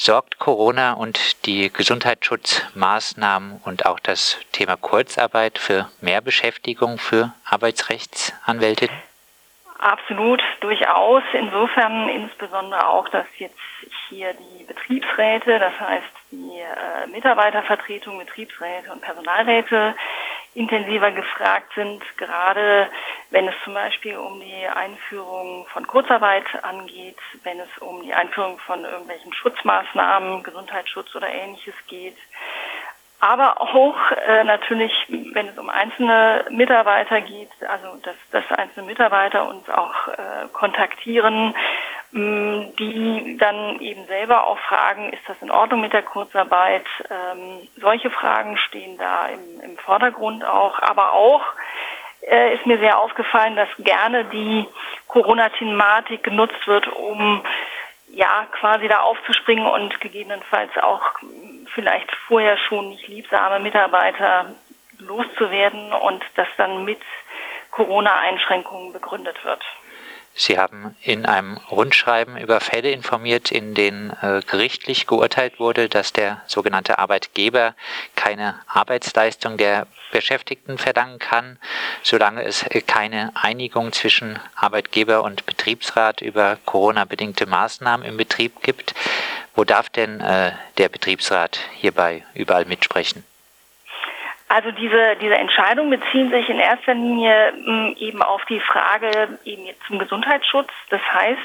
Sorgt Corona und die Gesundheitsschutzmaßnahmen und auch das Thema Kurzarbeit für mehr Beschäftigung für Arbeitsrechtsanwälte? Absolut, durchaus. Insofern insbesondere auch, dass jetzt hier die Betriebsräte, das heißt die äh, Mitarbeitervertretung, Betriebsräte und Personalräte intensiver gefragt sind, gerade wenn es zum Beispiel um die Einführung von Kurzarbeit angeht, wenn es um die Einführung von irgendwelchen Schutzmaßnahmen, Gesundheitsschutz oder ähnliches geht. Aber auch äh, natürlich, wenn es um einzelne Mitarbeiter geht, also dass, dass einzelne Mitarbeiter uns auch äh, kontaktieren, mh, die dann eben selber auch fragen, ist das in Ordnung mit der Kurzarbeit? Ähm, solche Fragen stehen da im, im Vordergrund auch, aber auch äh, ist mir sehr aufgefallen, dass gerne die Corona-Thematik genutzt wird, um ja quasi da aufzuspringen und gegebenenfalls auch vielleicht vorher schon nicht liebsame Mitarbeiter loszuwerden und das dann mit Corona-Einschränkungen begründet wird. Sie haben in einem Rundschreiben über Fälle informiert, in denen äh, gerichtlich geurteilt wurde, dass der sogenannte Arbeitgeber keine Arbeitsleistung der Beschäftigten verlangen kann, solange es keine Einigung zwischen Arbeitgeber und Betriebsrat über Corona-bedingte Maßnahmen im Betrieb gibt. Wo darf denn äh, der Betriebsrat hierbei überall mitsprechen? Also diese, diese Entscheidungen beziehen sich in erster Linie hm, eben auf die Frage eben zum Gesundheitsschutz. Das heißt,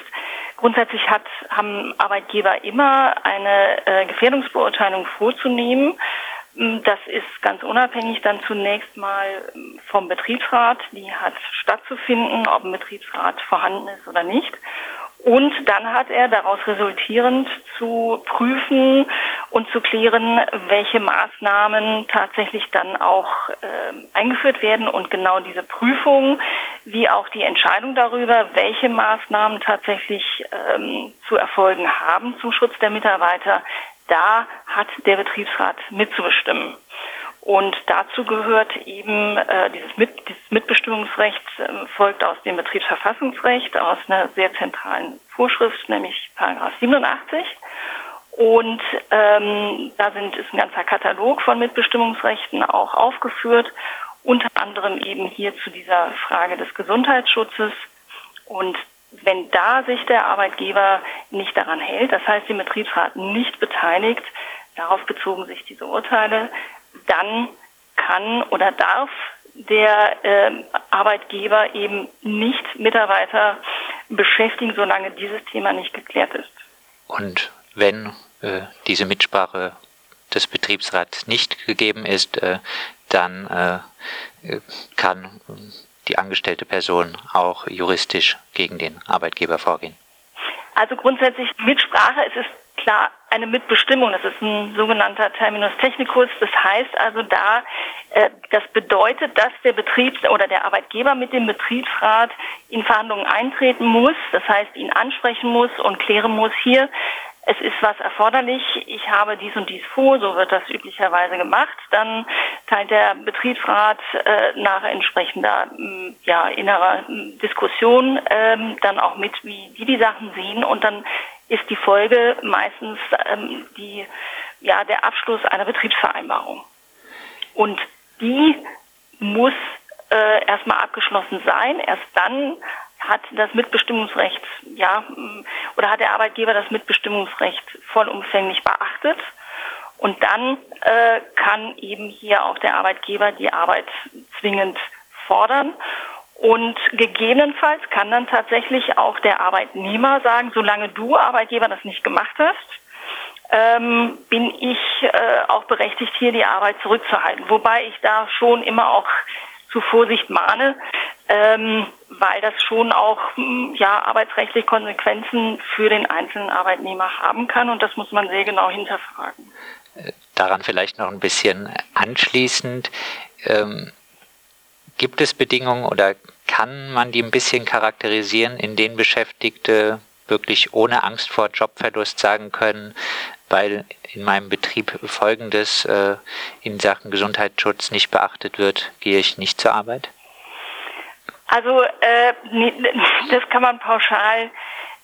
grundsätzlich hat, haben Arbeitgeber immer eine äh, Gefährdungsbeurteilung vorzunehmen. Hm, das ist ganz unabhängig dann zunächst mal hm, vom Betriebsrat. Die hat stattzufinden, ob ein Betriebsrat vorhanden ist oder nicht. Und dann hat er daraus resultierend zu prüfen und zu klären, welche Maßnahmen tatsächlich dann auch äh, eingeführt werden. Und genau diese Prüfung, wie auch die Entscheidung darüber, welche Maßnahmen tatsächlich ähm, zu erfolgen haben zum Schutz der Mitarbeiter, da hat der Betriebsrat mitzubestimmen. Und dazu gehört eben äh, dieses, Mit dieses Mitbestimmungsrecht äh, folgt aus dem Betriebsverfassungsrecht, aus einer sehr zentralen Vorschrift, nämlich Paragraph 87. Und ähm, da sind, ist ein ganzer Katalog von Mitbestimmungsrechten auch aufgeführt, unter anderem eben hier zu dieser Frage des Gesundheitsschutzes. Und wenn da sich der Arbeitgeber nicht daran hält, das heißt, den Betriebsrat nicht beteiligt, darauf bezogen sich diese Urteile, dann kann oder darf der äh, Arbeitgeber eben nicht Mitarbeiter beschäftigen, solange dieses Thema nicht geklärt ist. Und wenn äh, diese Mitsprache des Betriebsrats nicht gegeben ist, äh, dann äh, kann die angestellte Person auch juristisch gegen den Arbeitgeber vorgehen. Also grundsätzlich Mitsprache, es ist klar eine Mitbestimmung. Das ist ein sogenannter Terminus technicus. Das heißt also da, äh, das bedeutet, dass der Betriebs- oder der Arbeitgeber mit dem Betriebsrat in Verhandlungen eintreten muss. Das heißt, ihn ansprechen muss und klären muss hier. Es ist was erforderlich. Ich habe dies und dies vor. So wird das üblicherweise gemacht. Dann teilt der Betriebsrat äh, nach entsprechender ja, innerer Diskussion ähm, dann auch mit, wie die die Sachen sehen. Und dann ist die Folge meistens ähm, die, ja, der Abschluss einer Betriebsvereinbarung. Und die muss äh, erstmal abgeschlossen sein. Erst dann hat das Mitbestimmungsrecht, ja, oder hat der Arbeitgeber das Mitbestimmungsrecht vollumfänglich beachtet. Und dann äh, kann eben hier auch der Arbeitgeber die Arbeit zwingend fordern. Und gegebenenfalls kann dann tatsächlich auch der Arbeitnehmer sagen, solange du Arbeitgeber das nicht gemacht hast, ähm, bin ich äh, auch berechtigt, hier die Arbeit zurückzuhalten. Wobei ich da schon immer auch zu Vorsicht mahne, ähm, weil das schon auch hm, ja, arbeitsrechtliche Konsequenzen für den einzelnen Arbeitnehmer haben kann und das muss man sehr genau hinterfragen. Daran vielleicht noch ein bisschen anschließend. Ähm, gibt es Bedingungen oder kann man die ein bisschen charakterisieren, in denen Beschäftigte wirklich ohne Angst vor Jobverlust sagen können, weil in meinem Betrieb Folgendes äh, in Sachen Gesundheitsschutz nicht beachtet wird, gehe ich nicht zur Arbeit? Also äh, das kann man pauschal,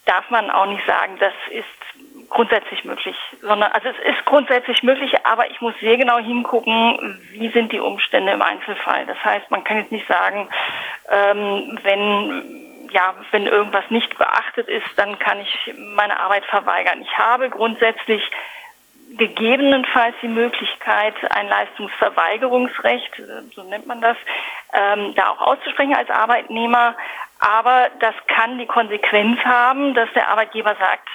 darf man auch nicht sagen. Das ist grundsätzlich möglich, sondern also es ist grundsätzlich möglich, aber ich muss sehr genau hingucken, wie sind die Umstände im Einzelfall. Das heißt, man kann jetzt nicht sagen, ähm, wenn ja, wenn irgendwas nicht beachtet ist, dann kann ich meine Arbeit verweigern. Ich habe grundsätzlich gegebenenfalls die Möglichkeit, ein Leistungsverweigerungsrecht, so nennt man das, ähm, da auch auszusprechen als Arbeitnehmer. Aber das kann die Konsequenz haben, dass der Arbeitgeber sagt,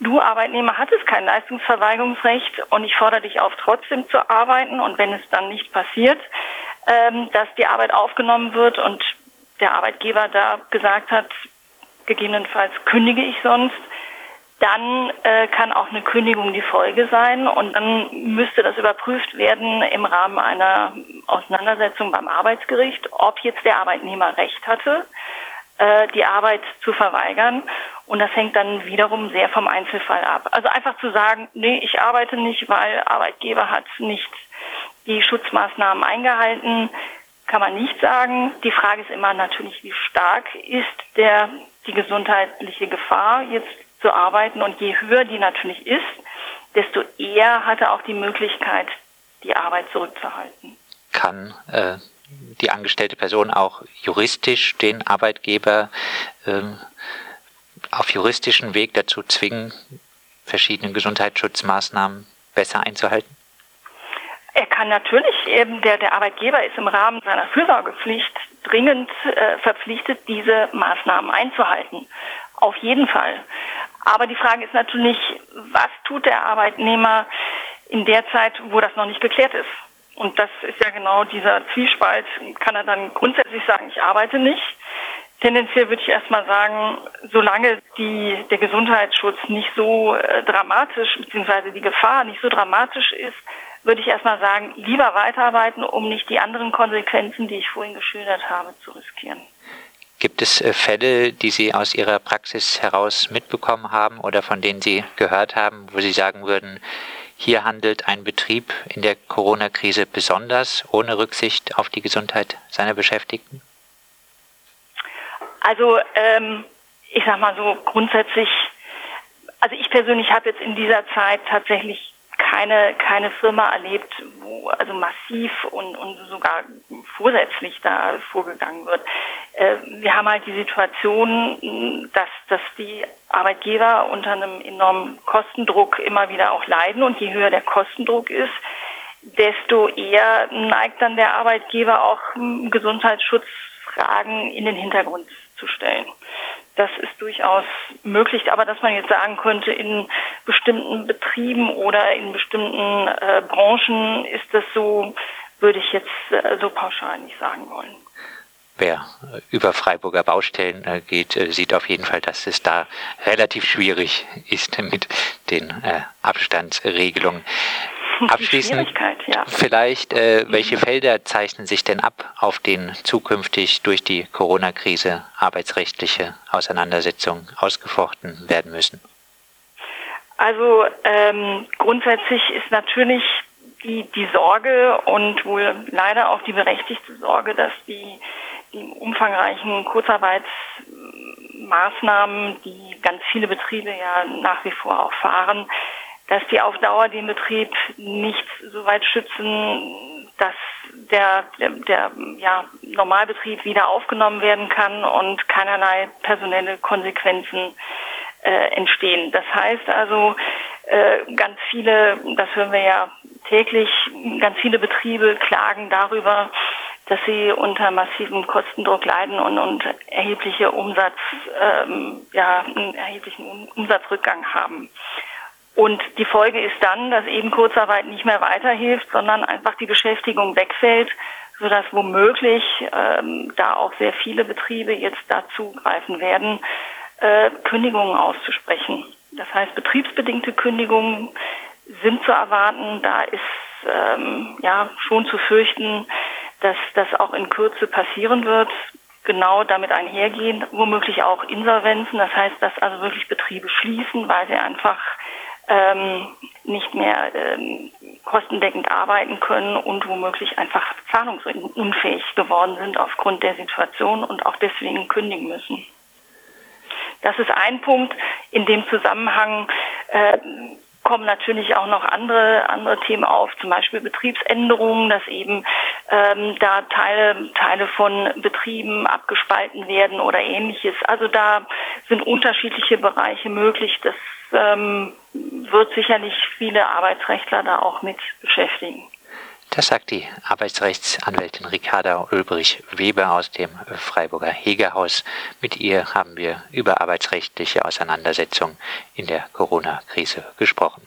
du Arbeitnehmer hattest kein Leistungsverweigerungsrecht und ich fordere dich auf, trotzdem zu arbeiten. Und wenn es dann nicht passiert, ähm, dass die Arbeit aufgenommen wird und der Arbeitgeber da gesagt hat, gegebenenfalls kündige ich sonst, dann äh, kann auch eine Kündigung die Folge sein und dann müsste das überprüft werden im Rahmen einer Auseinandersetzung beim Arbeitsgericht, ob jetzt der Arbeitnehmer Recht hatte, äh, die Arbeit zu verweigern. Und das hängt dann wiederum sehr vom Einzelfall ab. Also einfach zu sagen, nee, ich arbeite nicht, weil Arbeitgeber hat nicht die Schutzmaßnahmen eingehalten, kann man nicht sagen. Die Frage ist immer natürlich, wie stark ist der, die gesundheitliche Gefahr jetzt zu arbeiten. Und je höher die natürlich ist, desto eher hat er auch die Möglichkeit, die Arbeit zurückzuhalten. Kann äh, die angestellte Person auch juristisch den Arbeitgeber äh, auf juristischen Weg dazu zwingen, verschiedene Gesundheitsschutzmaßnahmen besser einzuhalten? Er kann natürlich eben, der, der Arbeitgeber ist im Rahmen seiner Fürsorgepflicht dringend äh, verpflichtet, diese Maßnahmen einzuhalten. Auf jeden Fall. Aber die Frage ist natürlich, was tut der Arbeitnehmer in der Zeit, wo das noch nicht geklärt ist? Und das ist ja genau dieser Zwiespalt. Kann er dann grundsätzlich sagen, ich arbeite nicht? Tendenziell würde ich erstmal sagen, solange die, der Gesundheitsschutz nicht so äh, dramatisch, beziehungsweise die Gefahr nicht so dramatisch ist, würde ich erstmal sagen, lieber weiterarbeiten, um nicht die anderen Konsequenzen, die ich vorhin geschildert habe, zu riskieren. Gibt es äh, Fälle, die Sie aus Ihrer Praxis heraus mitbekommen haben oder von denen Sie gehört haben, wo Sie sagen würden, hier handelt ein Betrieb in der Corona-Krise besonders ohne Rücksicht auf die Gesundheit seiner Beschäftigten? Also ähm, ich sage mal so grundsätzlich, also ich persönlich habe jetzt in dieser Zeit tatsächlich keine, keine Firma erlebt, wo also massiv und, und sogar vorsätzlich da vorgegangen wird. Äh, wir haben halt die Situation, dass, dass die Arbeitgeber unter einem enormen Kostendruck immer wieder auch leiden und je höher der Kostendruck ist, desto eher neigt dann der Arbeitgeber auch Gesundheitsschutzfragen in den Hintergrund zu stellen. Das ist durchaus möglich, aber dass man jetzt sagen könnte, in bestimmten Betrieben oder in bestimmten äh, Branchen ist das so, würde ich jetzt äh, so pauschal nicht sagen wollen. Wer über Freiburger Baustellen äh, geht, äh, sieht auf jeden Fall, dass es da relativ schwierig ist mit den äh, Abstandsregelungen. Abschließend ja. vielleicht, äh, welche Felder zeichnen sich denn ab, auf denen zukünftig durch die Corona-Krise arbeitsrechtliche Auseinandersetzungen ausgefochten werden müssen? Also ähm, grundsätzlich ist natürlich die, die Sorge und wohl leider auch die berechtigte Sorge, dass die umfangreichen Kurzarbeitsmaßnahmen, die ganz viele Betriebe ja nach wie vor auch fahren, dass die auf Dauer den Betrieb nicht so weit schützen, dass der, der, der ja, Normalbetrieb wieder aufgenommen werden kann und keinerlei personelle Konsequenzen äh, entstehen. Das heißt also, äh, ganz viele, das hören wir ja täglich, ganz viele Betriebe klagen darüber, dass sie unter massivem Kostendruck leiden und, und erhebliche Umsatz, ähm, ja, einen erheblichen Umsatzrückgang haben. Und die Folge ist dann, dass eben Kurzarbeit nicht mehr weiterhilft, sondern einfach die Beschäftigung wegfällt, sodass womöglich ähm, da auch sehr viele Betriebe jetzt dazu greifen werden, äh, Kündigungen auszusprechen. Das heißt, betriebsbedingte Kündigungen sind zu erwarten. Da ist ähm, ja schon zu fürchten, dass das auch in Kürze passieren wird. Genau damit einhergehen, womöglich auch Insolvenzen. Das heißt, dass also wirklich Betriebe schließen, weil sie einfach ähm, nicht mehr ähm, kostendeckend arbeiten können und womöglich einfach zahlungsunfähig geworden sind aufgrund der Situation und auch deswegen kündigen müssen. Das ist ein Punkt. In dem Zusammenhang äh, kommen natürlich auch noch andere, andere Themen auf, zum Beispiel Betriebsänderungen, dass eben ähm, da Teile, Teile von Betrieben abgespalten werden oder ähnliches. Also da sind unterschiedliche Bereiche möglich. Das ähm, wird sicherlich viele Arbeitsrechtler da auch mit beschäftigen. Das sagt die Arbeitsrechtsanwältin Ricarda Ulbrich-Weber aus dem Freiburger Hegerhaus. Mit ihr haben wir über arbeitsrechtliche Auseinandersetzungen in der Corona-Krise gesprochen.